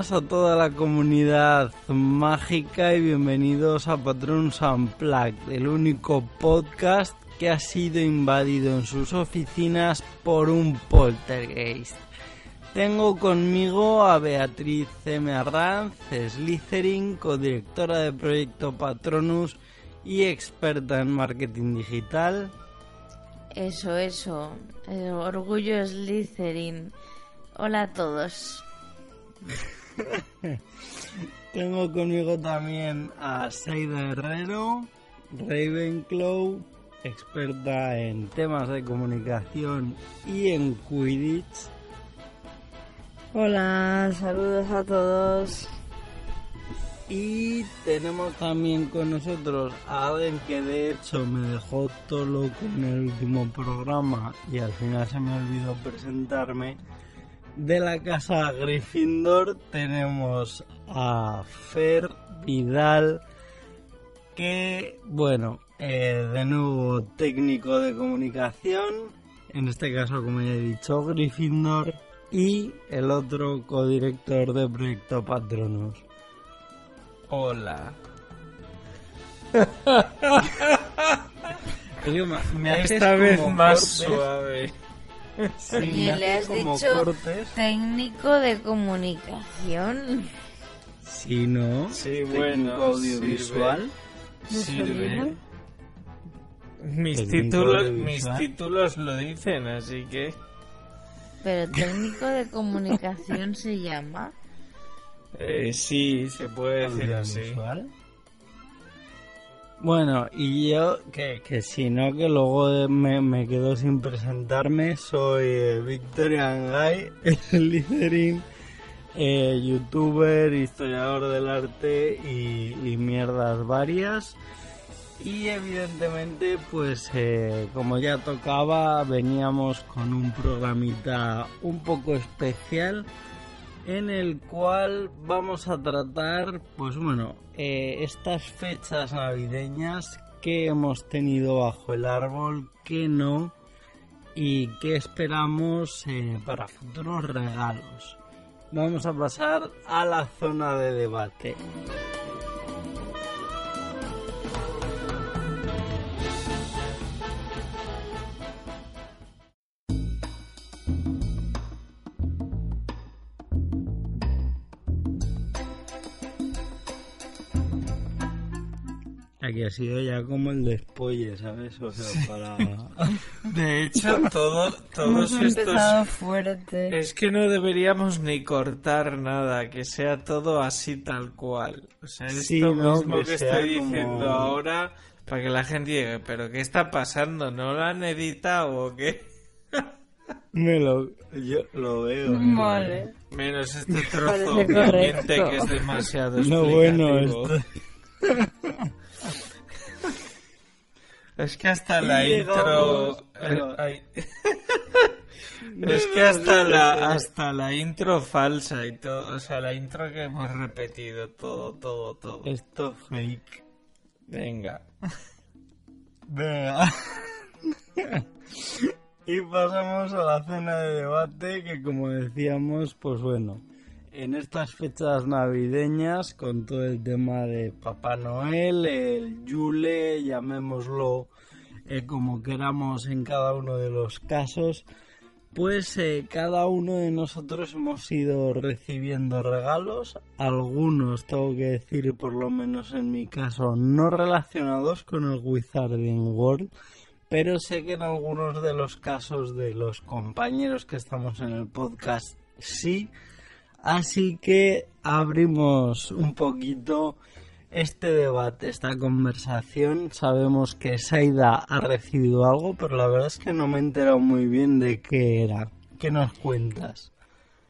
buenas a toda la comunidad mágica y bienvenidos a Patrons Unplugged, el único podcast que ha sido invadido en sus oficinas por un poltergeist. Tengo conmigo a Beatriz M. Arranz, Slytherin, codirectora de Proyecto Patronus y experta en marketing digital. Eso, eso. El orgullo Slytherin. Hola a todos. Tengo conmigo también a Saida Herrero, Ravenclaw, experta en temas de comunicación y en Quidditch. Hola, saludos a todos. Y tenemos también con nosotros a alguien que de hecho me dejó todo loco en el último programa y al final se me olvidó presentarme. De la casa Gryffindor tenemos a Fer Vidal, que, bueno, eh, de nuevo técnico de comunicación, en este caso, como ya he dicho, Gryffindor, y el otro codirector de Proyecto Patronus. Hola. Me- me Esta vez más suave. Sí, le has como dicho cortes. técnico de comunicación. Sí, ¿no? Sí, bueno, audiovisual. Sirve. Mis títulos, mis títulos lo dicen, así que Pero técnico de comunicación se llama. eh, sí, se puede decir así. Bueno, y yo, que, que si no, que luego me, me quedo sin presentarme, soy eh, Victorian Guy, el Liderin, eh, youtuber, historiador del arte y, y mierdas varias. Y evidentemente, pues eh, como ya tocaba, veníamos con un programita un poco especial en el cual vamos a tratar, pues bueno, eh, estas fechas navideñas que hemos tenido bajo el árbol, que no, y qué esperamos eh, para futuros regalos. Vamos a pasar a la zona de debate. Aquí ha sido ya como el despolle, ¿sabes? O sea, para... De hecho, todo, todos Hemos estos... fuerte. Es que no deberíamos ni cortar nada, que sea todo así tal cual. O sea, esto Sí, ¿no? mismo Que estoy como- diciendo ahora, para que la gente diga, pero ¿qué está pasando? ¿No lo han editado o qué? Me lo... Yo lo veo. Vale. Menos este trozo que es demasiado No, bueno, explicativo. esto... Es que hasta la intro... eh, ay. es que hasta la, hasta la intro falsa y todo, o sea, la intro que hemos repetido, todo, todo, todo. Esto fake. Venga. Venga. y pasamos a la cena de debate que como decíamos, pues bueno, en estas fechas navideñas con todo el tema de Papá Noel, el Yule, llamémoslo eh, como queramos en cada uno de los casos, pues eh, cada uno de nosotros hemos ido recibiendo regalos, algunos tengo que decir, por lo menos en mi caso, no relacionados con el Wizarding World, pero sé que en algunos de los casos de los compañeros que estamos en el podcast sí. Así que abrimos un poquito este debate, esta conversación. Sabemos que Saida ha recibido algo, pero la verdad es que no me he enterado muy bien de qué era. ¿Qué nos cuentas?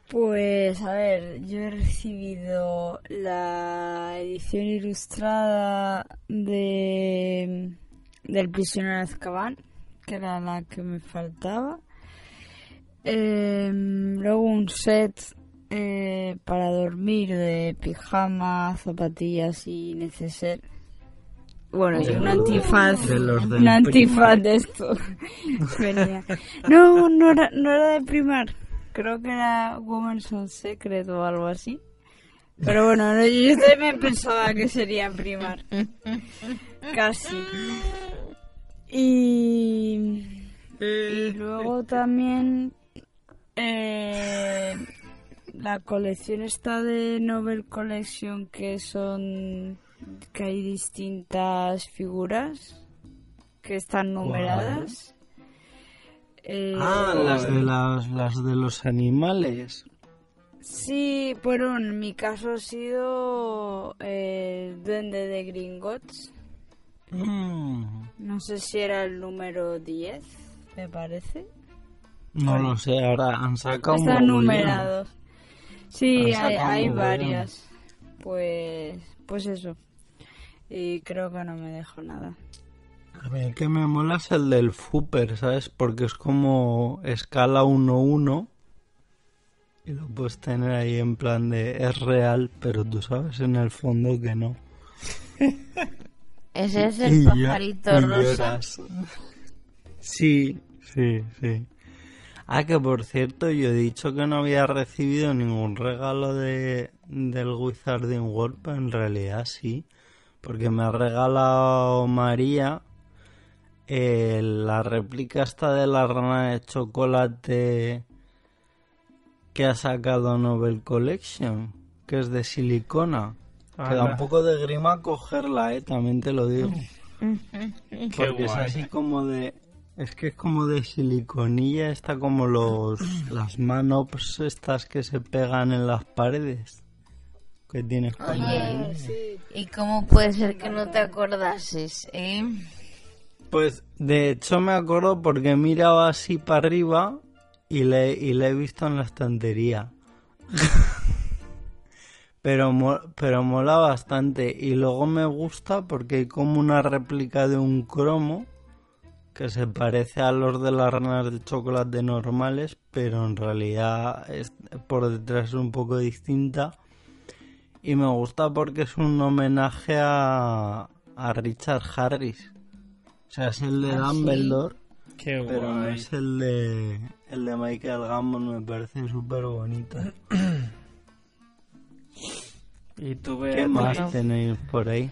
Pues a ver, yo he recibido la edición ilustrada de del prisionero de Azkaban, que era la que me faltaba. Em, luego un set eh, para dormir de pijama, zapatillas y neceser. Bueno, y un antifaz, de los del un antifaz de esto. No, no era, no era de primar. Creo que era Woman's on Secret o algo así. Pero bueno, no, yo también pensaba que sería primar. Casi. Y, y luego también eh, la colección está de Novel Collection que son que hay distintas figuras que están numeradas. Eh, Ah, las de, las, las de los animales. Sí, bueno, en mi caso ha sido eh, el Duende de Gringotts. Mm, No sé si era el número 10, me parece. no lo sé, ahora han sacado un mogollón. numerados. Sí, Han hay, hay varias. Pues, pues eso. Y creo que no me dejo nada. A mí el que me mola es el del Fooper, ¿sabes? Porque es como escala 1-1 y lo puedes tener ahí en plan de es real, pero tú sabes en el fondo que no. Ese es el pajarito rosa. Sí, sí, sí. Ah, que por cierto, yo he dicho que no había recibido ningún regalo de, del Wizarding World, pero en realidad sí. Porque me ha regalado María eh, la réplica esta de la rana de chocolate que ha sacado Nobel Collection, que es de silicona. Que da un poco de grima cogerla, eh, también te lo digo. Qué Porque es guay. así como de. Es que es como de siliconilla, está como los las manops estas que se pegan en las paredes. Que tienes ahí. ¿Y cómo puede ser que no te acordases, eh? Pues de hecho me acuerdo porque miraba así para arriba y le, y le he visto en la estantería. pero, pero mola bastante. Y luego me gusta porque hay como una réplica de un cromo que se parece a los de las ranas de chocolate normales, pero en realidad es, por detrás es un poco distinta. Y me gusta porque es un homenaje a, a Richard Harris. O sea, es el de ¿Ah, sí? Dumbledore, Qué pero no es el de, el de Michael Gambon, me parece súper bonito. ¿Y tú, ¿Qué más tenéis por ahí?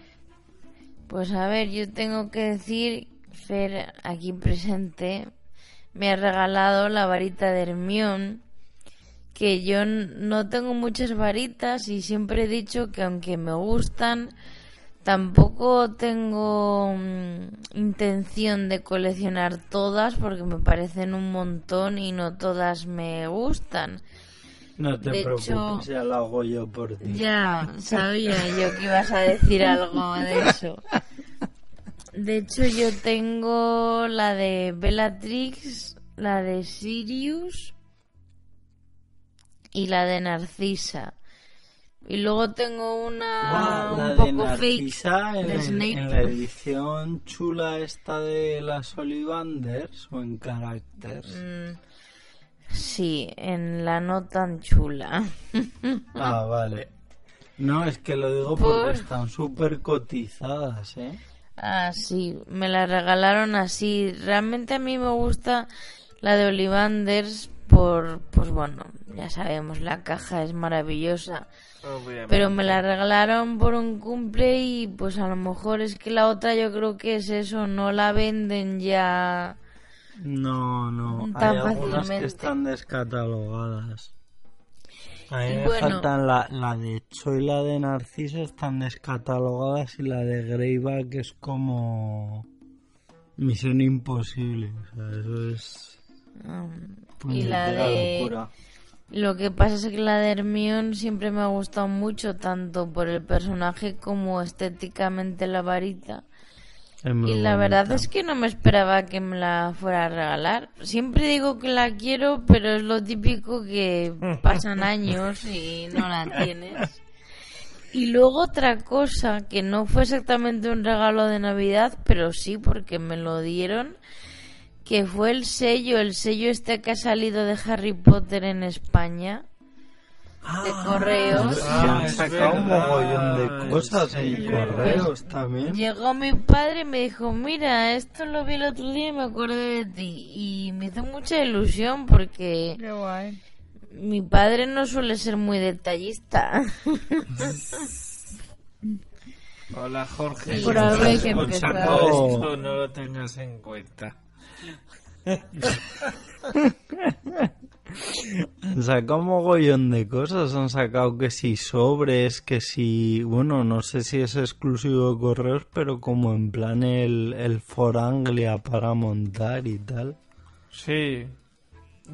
Pues a ver, yo tengo que decir, Fer, aquí presente, me ha regalado la varita de Hermión, que yo no tengo muchas varitas y siempre he dicho que aunque me gustan, tampoco tengo mm, intención de coleccionar todas porque me parecen un montón y no todas me gustan. No te De preocupes, hecho- ya lo hago yo por ti. Ya, sabía yo que ibas a decir algo de eso. De hecho, yo tengo la de Bellatrix, la de Sirius y la de Narcisa. Y luego tengo una Ah, la un de poco Narcisa fake en, de la edición chula esta de las Ollivanders o en Characters. Mm, Sí, en la no tan chula. Ah, vale. No, es que lo digo porque Por- están súper cotizadas, ¿eh? Ah, sí, me la regalaron así. Realmente a mí me gusta la de Ollivanders por, pues bueno, ya sabemos, la caja es maravillosa. Obviamente. Pero me la regalaron por un cumple y pues a lo mejor es que la otra yo creo que es eso, no la venden ya. No, no. Tan Hay algunas fácilmente. que están descatalogadas. A mí me bueno. faltan la, la de Cho y la de Narciso están descatalogadas y la de que es como misión imposible. O sea, eso es mm, y la de locura. Lo que pasa es que la de Hermione siempre me ha gustado mucho, tanto por el personaje como estéticamente la varita. Y la bonita. verdad es que no me esperaba que me la fuera a regalar. Siempre digo que la quiero, pero es lo típico que pasan años y no la tienes. Y luego otra cosa, que no fue exactamente un regalo de Navidad, pero sí porque me lo dieron, que fue el sello, el sello este que ha salido de Harry Potter en España, de correos. Se han Ah, sacado un mogollón de cosas en correos también. Llegó mi padre y me dijo, mira, esto lo vi el otro día y me acordé de ti. Y me hizo mucha ilusión porque Qué guay. mi padre no suele ser muy detallista. Hola Jorge. Por algo hay que empezar. esto, no lo tengas en cuenta. Han sacado un mogollón de cosas. Han sacado que si sobres, que si. Bueno, no sé si es exclusivo de correos, pero como en plan el, el For Anglia para montar y tal. Sí.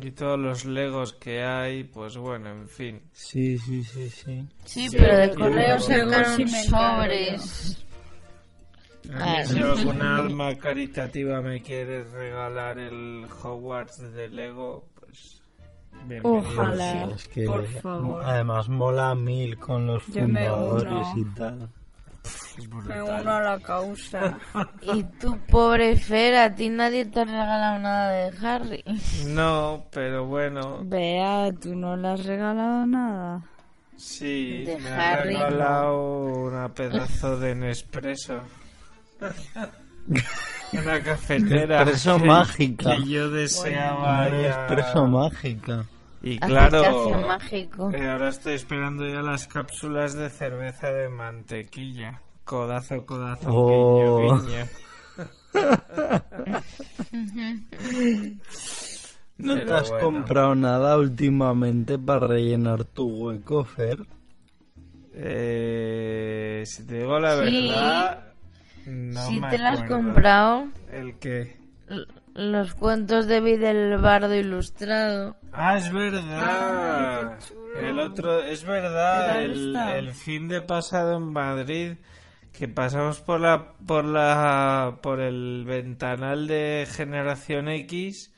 Y todos los legos que hay, pues bueno, en fin. Sí, sí, sí, sí. Sí, pero de correos sacaron sobres. A mí si alguna alma caritativa me quiere regalar el Hogwarts de Lego, pues. Ojalá. Sí, es que por favor. además mola mil con los Yo fundadores uno. y tal. Me uno a la causa. Y tú, pobre Fer, a ti nadie te ha regalado nada de Harry. No, pero bueno, Vea, tú no le has regalado nada. sí, De me ha regalado una pedazo de Nespresso. una cafetera Espresso que- mágica. que yo deseaba Una ya. expreso mágica. Y claro, mágico. eh, ahora estoy esperando ya las cápsulas de cerveza de mantequilla. Codazo, codazo, Oh. guiño, guiño. ¿No te has bueno. comprado nada últimamente para rellenar tu hueco, Fer? Eh, si te digo la Sí. verdad, no si me te la has acuerdo. comprado, ¿El qué? Los cuentos de vida del bardo ilustrado. Ah, es verdad. el otro, es verdad. ¿Qué tal El, fin de pasado en Madrid que pasamos por la, por la, por el ventanal de Generación X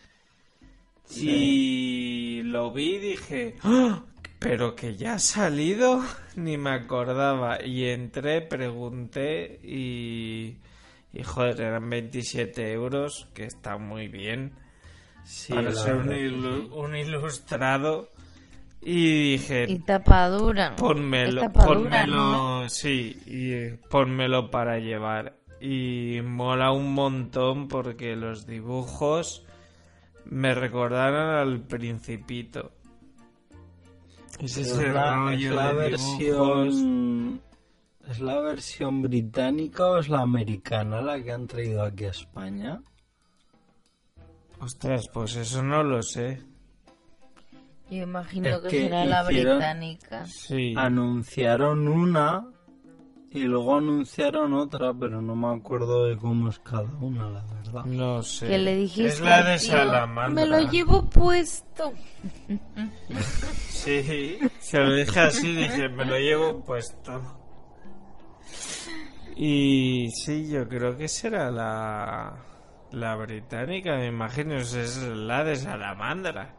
y lo vi y dije, ¡Ah! pero que ya ha salido, ni me acordaba y entré, pregunté y, y joder, eran 27 euros, que está muy bien Sí, para ser un, verdad. ilu- un ilustrado y dije Y tapadura. pónmelo, tapadura, pónmelo, ¿no? sí, y eh, pónmelo para llevar. Y mola un montón porque los dibujos me recordaron al Principito. Es Es ese la, rollo es la de dibujos. versión... ¿Es la versión británica o es la americana la que han traído aquí a España? Ostras, pues eso no lo sé. Yo imagino Es que, que será la hicieron- británica. Sí. Anunciaron una y luego anunciaron otra, pero no me acuerdo de cómo es cada una, la verdad. No sé. Que le dijiste. Es la de Salamandra. Me lo llevo puesto. Sí, se lo dije así, dije, me lo llevo puesto. Y sí, yo creo que será la, la británica, me imagino, es la de Salamandra.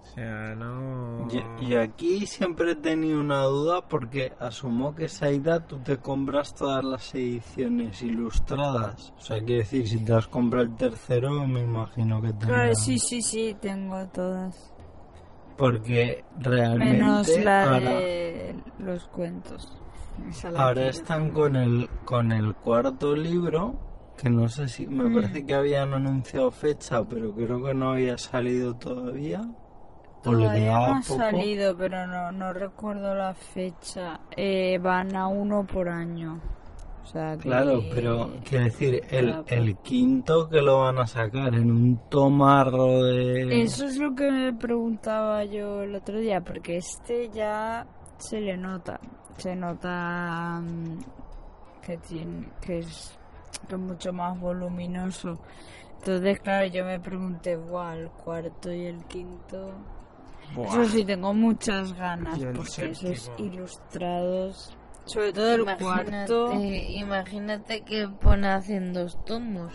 O sea, no... Y, y aquí siempre he tenido una duda porque asumo que Saida tú te compras todas las ediciones ilustradas. O sea, quiere decir, si te has comprado el tercero, me imagino que Claro, tendrás. sí, sí, sí, tengo todas. Porque realmente Menos la ahora, de los cuentos. Ahora están con el, con el cuarto libro, que no sé si, me parece que habían anunciado fecha, pero creo que no había salido todavía. O le Todavía quedaba no ha poco. salido, pero no, no recuerdo la fecha. Eh, van a uno por año. O sea, que- Claro, pero quiero decir, el, el quinto que lo van a sacar en un tomarro de... Eso es lo que me preguntaba yo el otro día, porque este ya se le nota. Se nota mm, que, tiene, que, es, que es mucho más voluminoso. Entonces, claro, yo me pregunté, igual, el cuarto y el quinto. Eso sí, tengo muchas ganas, porque esos ilustrados, sobre todo el cuarto, Imagínate, imagínate que pone hacen dos tomos.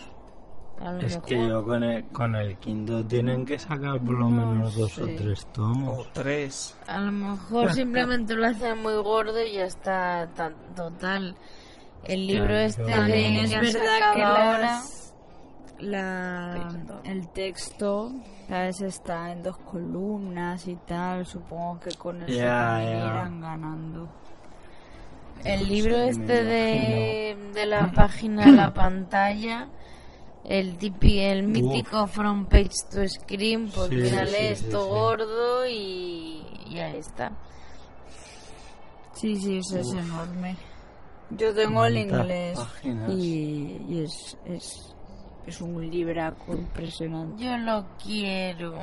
Es que yo con el, con el quinto tienen que sacar por lo No menos dos o tres O tomos. tres. A lo mejor simplemente lo hacen muy gordo y ya está tan total. El libro Claro, este de es verdad que ahora. la, Texto. el texto ¿sabes? está en dos columnas y tal, supongo que con eso Ya, también ya. irán ganando. El libro este de, de la página a la pantalla, el tipi, el mítico front page to screen, pues Sí, esto sí. gordo y ya está. Sí, sí, eso es enorme. Yo tengo el inglés y es, es, es un libraco impresionante. Yo lo quiero.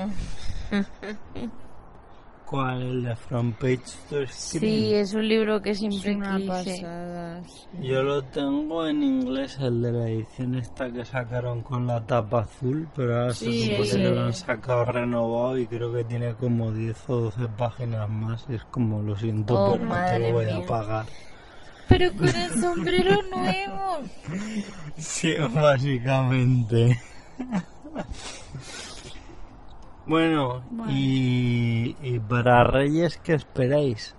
¿Cuál? El de Front Page to Screen. Sí, es un libro que Es siempre una quise. pasada. sí. Yo lo tengo en inglés, el de la edición esta que sacaron con la tapa azul, pero ahora Sí, se supone que lo han sacado renovado y creo que tiene como 10 o 12 páginas más. Es como, lo siento, Oh, pero no te lo voy mía. a pagar. Pero con el sombrero nuevo. Sí, básicamente. Bueno, Bueno. Y, y para Reyes, ¿qué esperáis?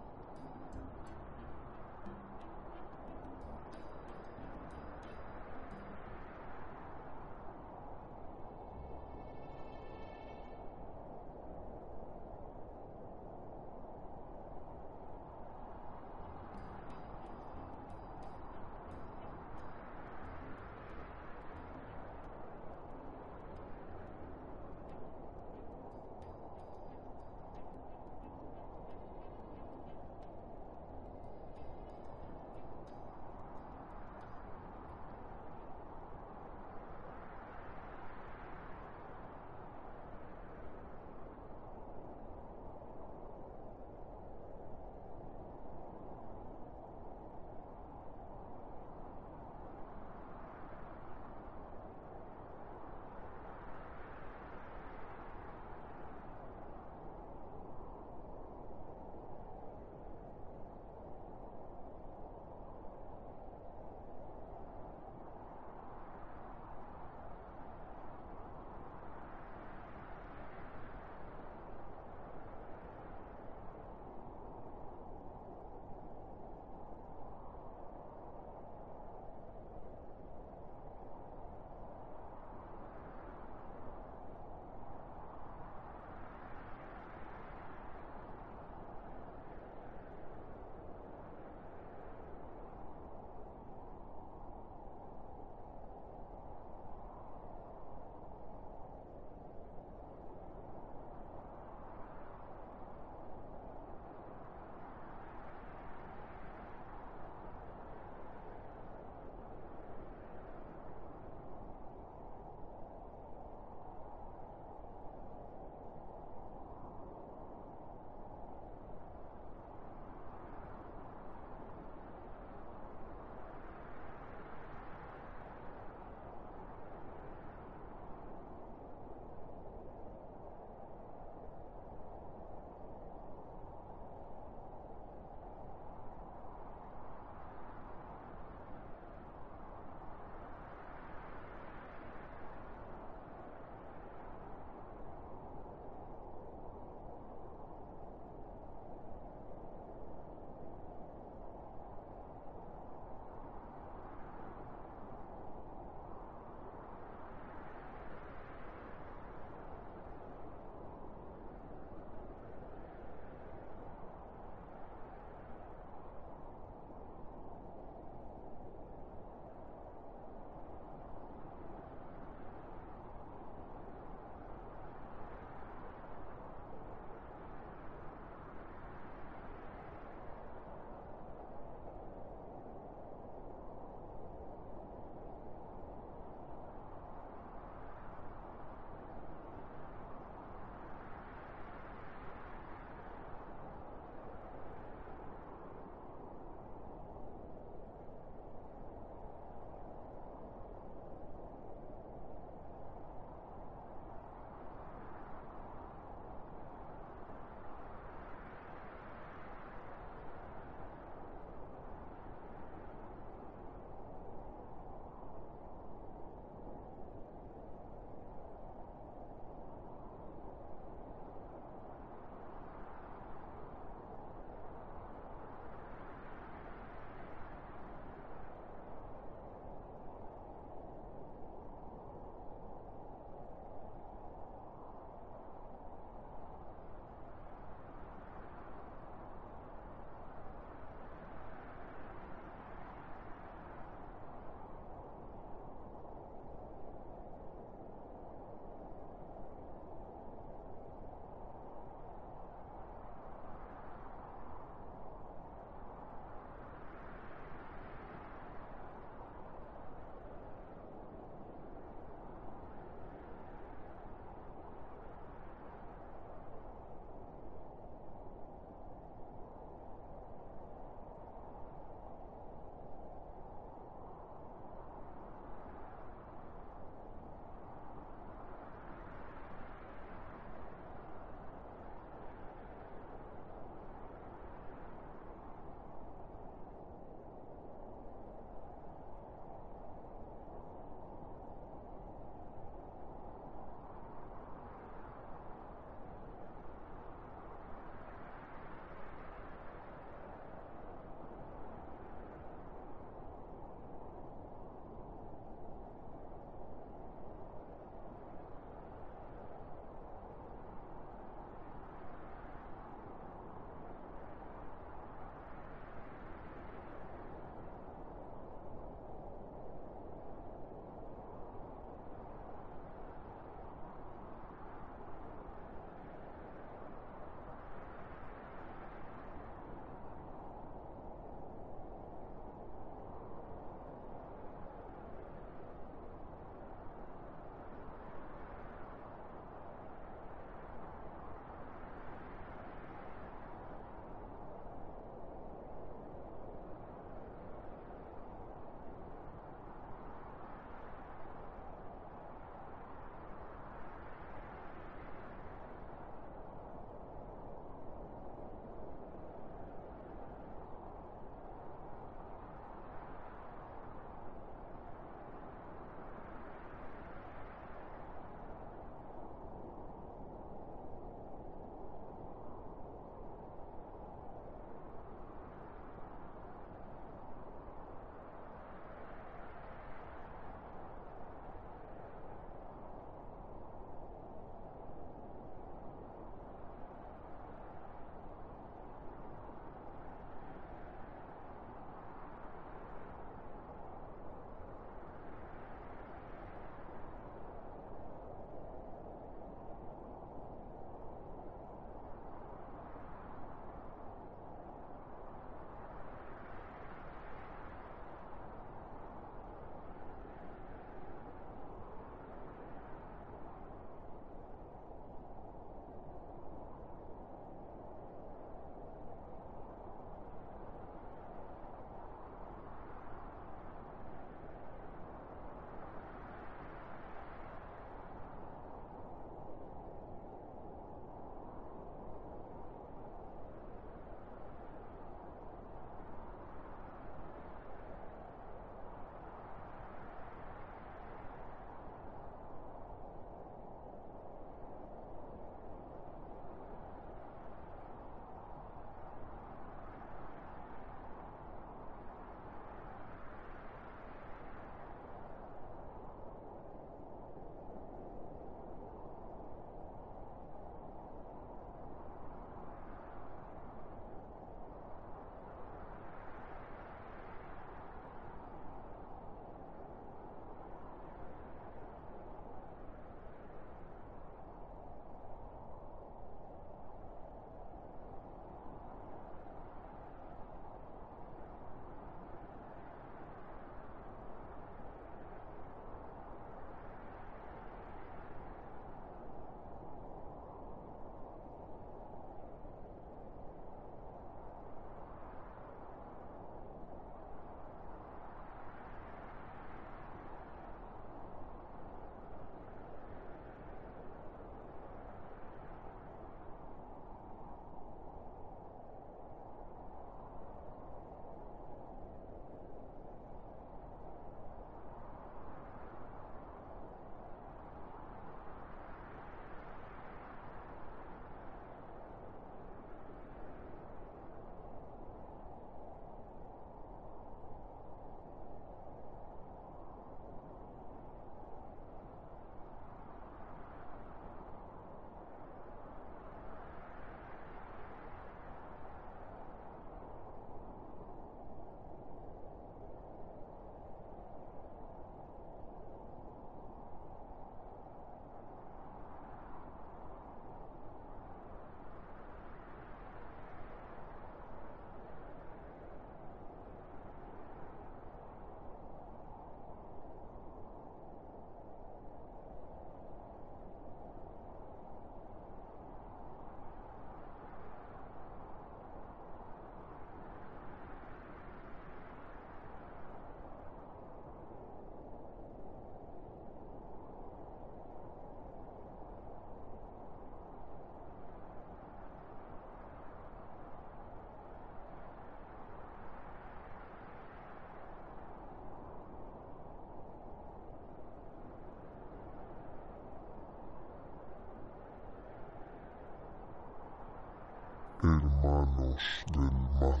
Hermanos del mal,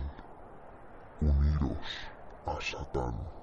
uniros a Satán.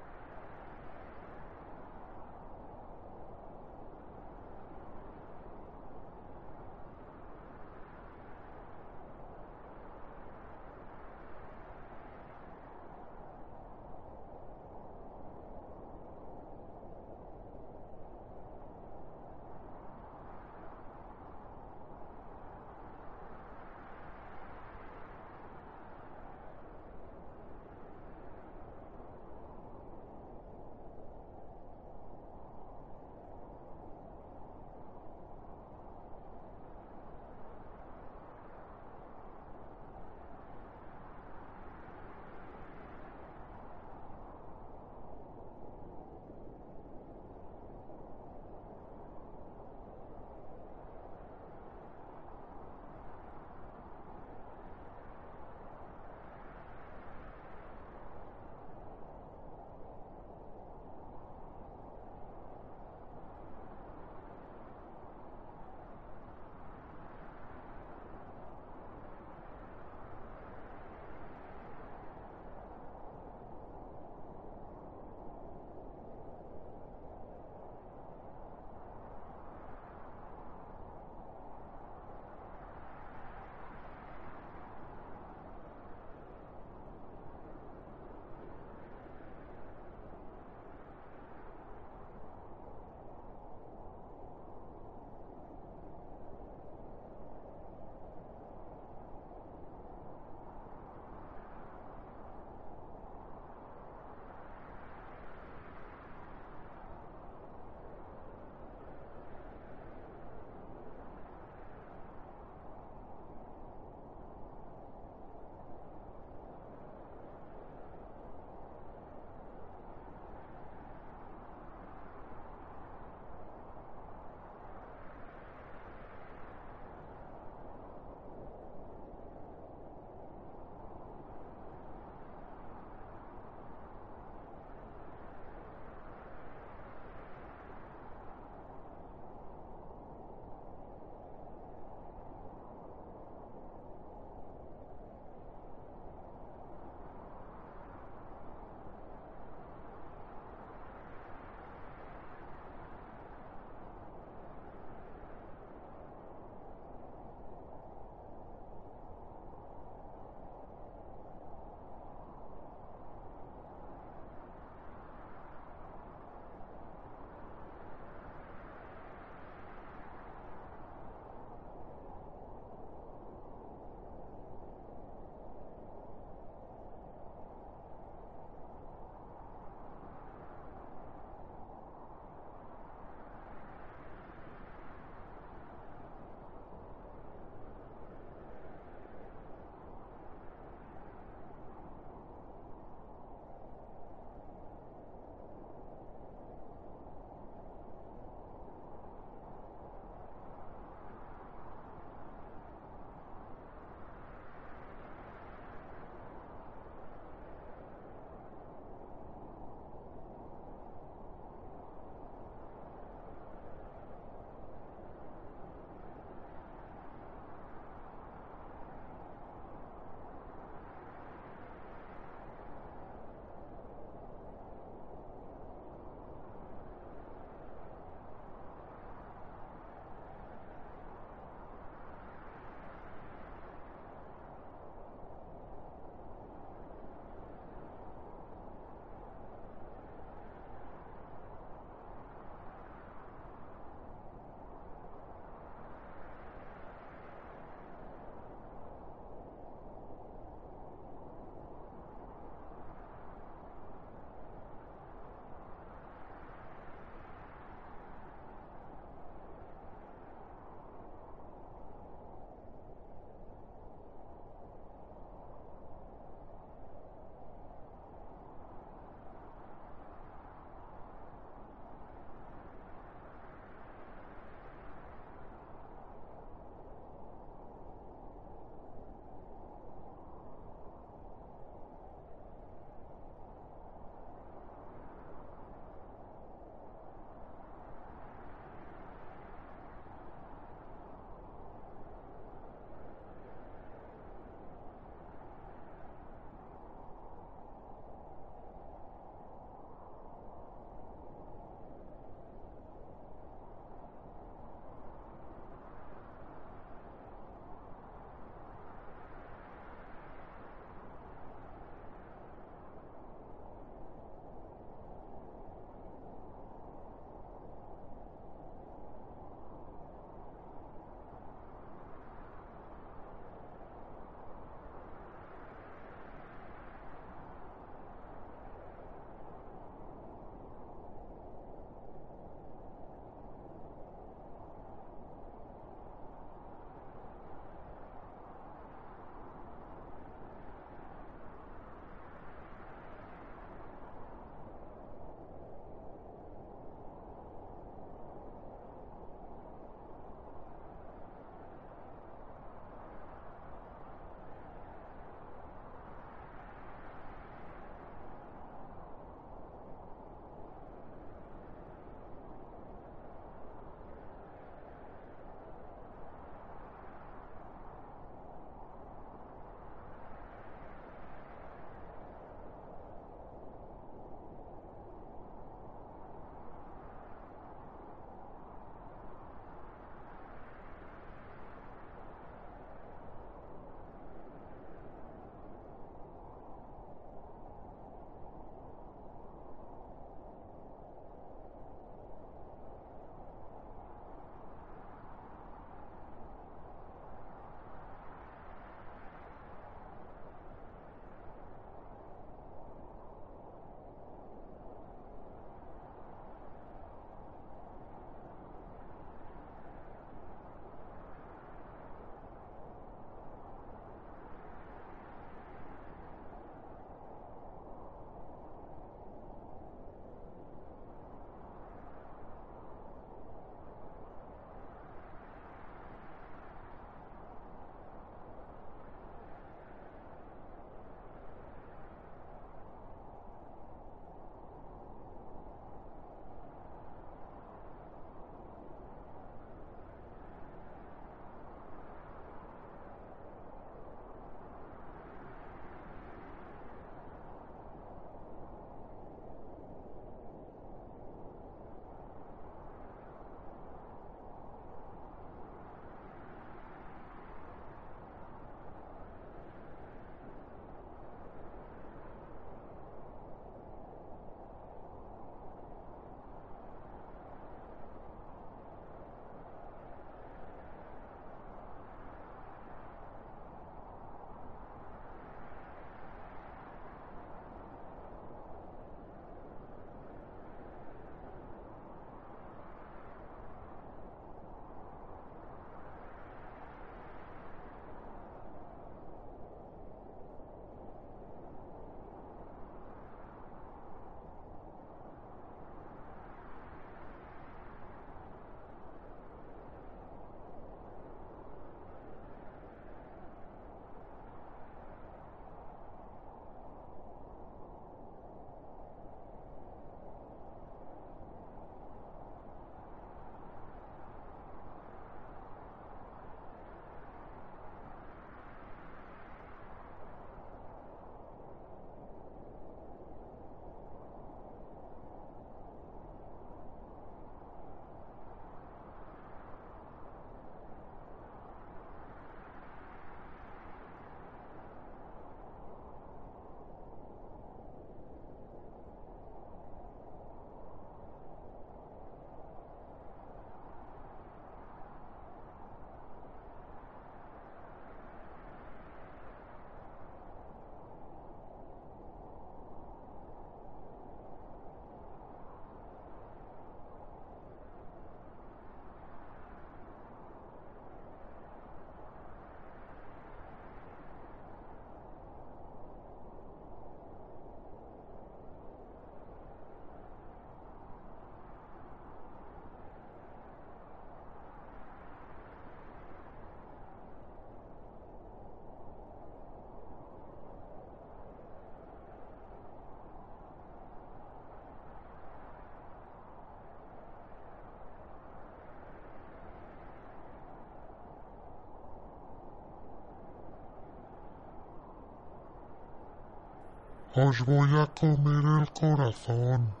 Os voy a comer el corazón.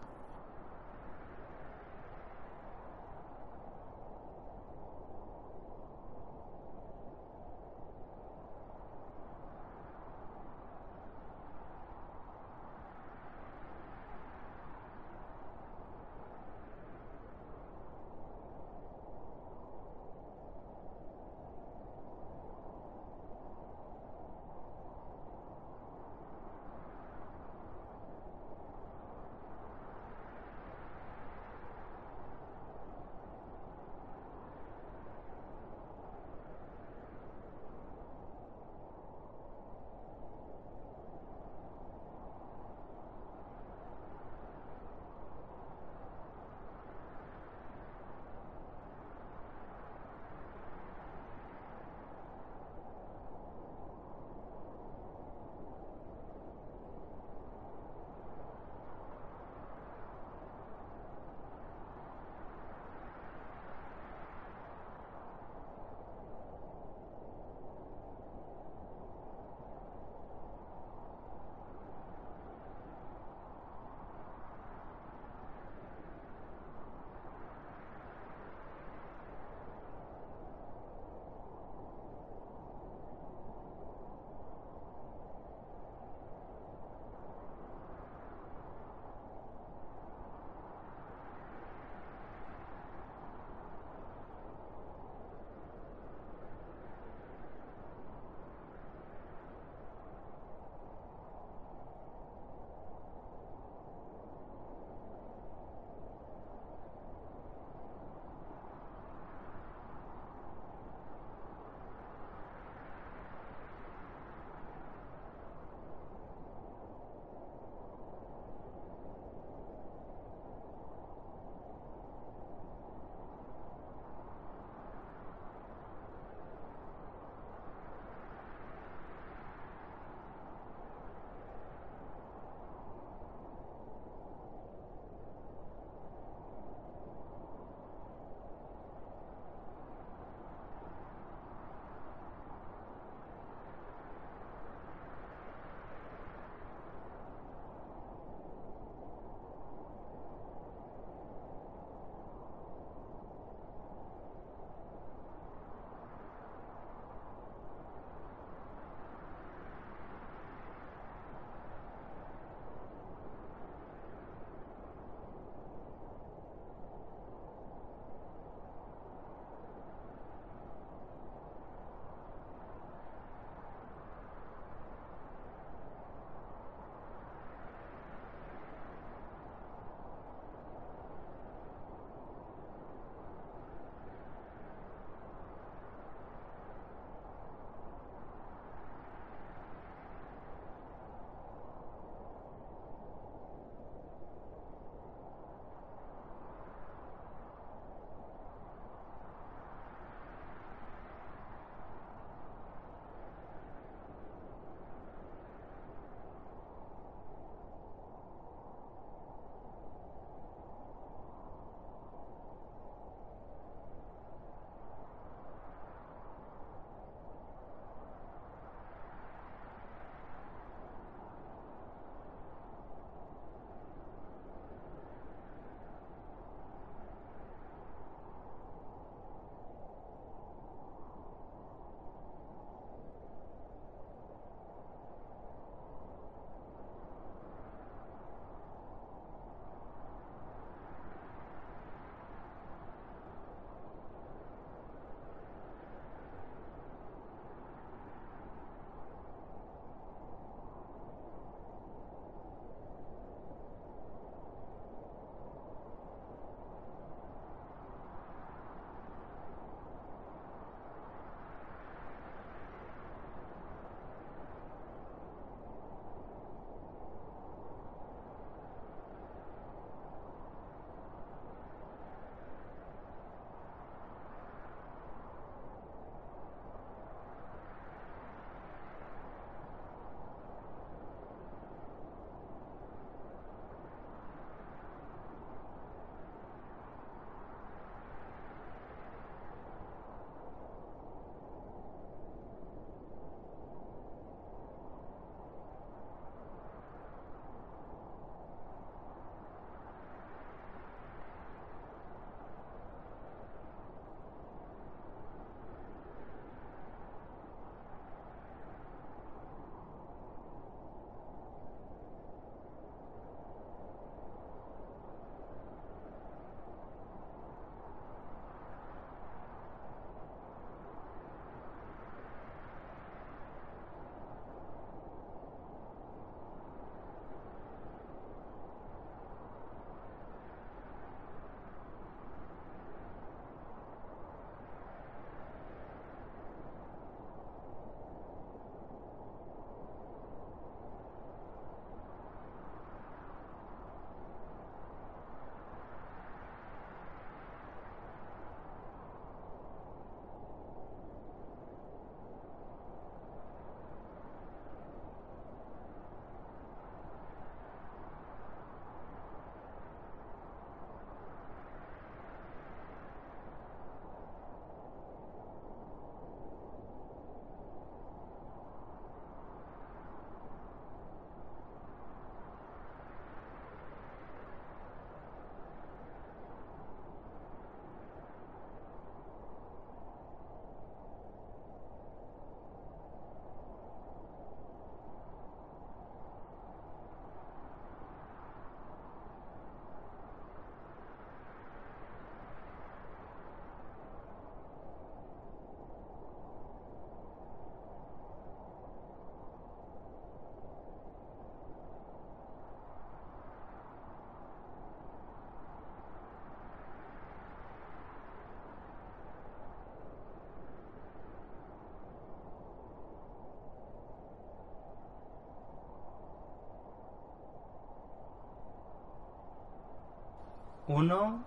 Uno,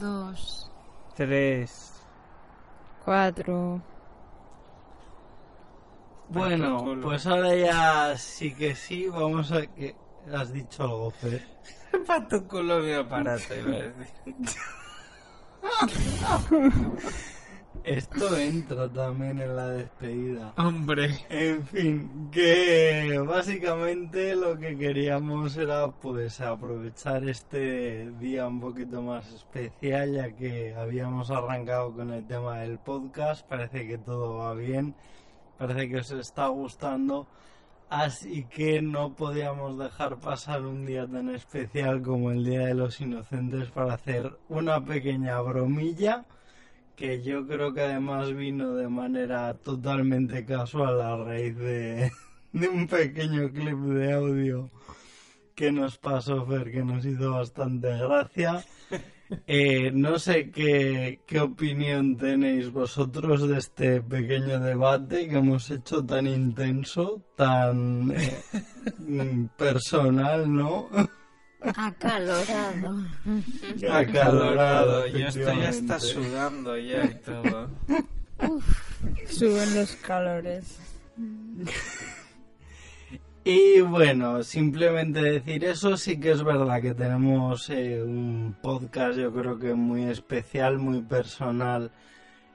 Dos. Tres. Cuatro. Bueno, pues ahora ya sí que sí, vamos a que... Has dicho algo, Fer. Pa' tu culo mi aparato, iba a decir. Esto entra también en la despedida. Hombre. En fin, que básicamente lo que queríamos era pues aprovechar este día un poquito más especial ya que habíamos arrancado con el tema del podcast, parece que todo va bien, parece que os está gustando, así que no podíamos dejar pasar un día tan especial como el Día de los Inocentes para hacer una pequeña bromilla que yo creo que además vino de manera totalmente casual a raíz de, de un pequeño clip de audio que nos pasó Fer, que nos hizo bastante gracia. Eh, no sé qué, qué opinión tenéis vosotros de este pequeño debate que hemos hecho tan intenso, tan eh, mm, personal, ¿no? Acalorado. Acalorado, Yo estoy hasta sudando ya y todo. Suben los calores. Y bueno, simplemente decir eso, sí que es verdad que tenemos eh, un podcast yo creo que muy especial, muy personal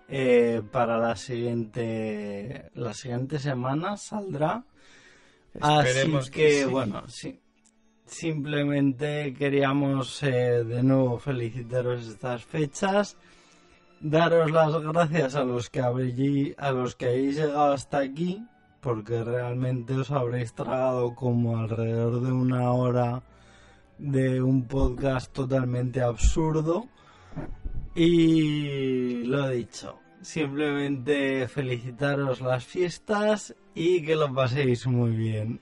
eh, para la siguiente, la siguiente semana saldrá. Esperemos Así que que, sí. bueno, sí. Simplemente queríamos eh, de nuevo felicitaros estas fechas, daros las gracias a los que habréis, a los que habéis llegado hasta aquí, porque realmente os habréis tragado como alrededor de una hora de un podcast totalmente absurdo. Y lo dicho, simplemente felicitaros las fiestas y que lo paséis muy bien.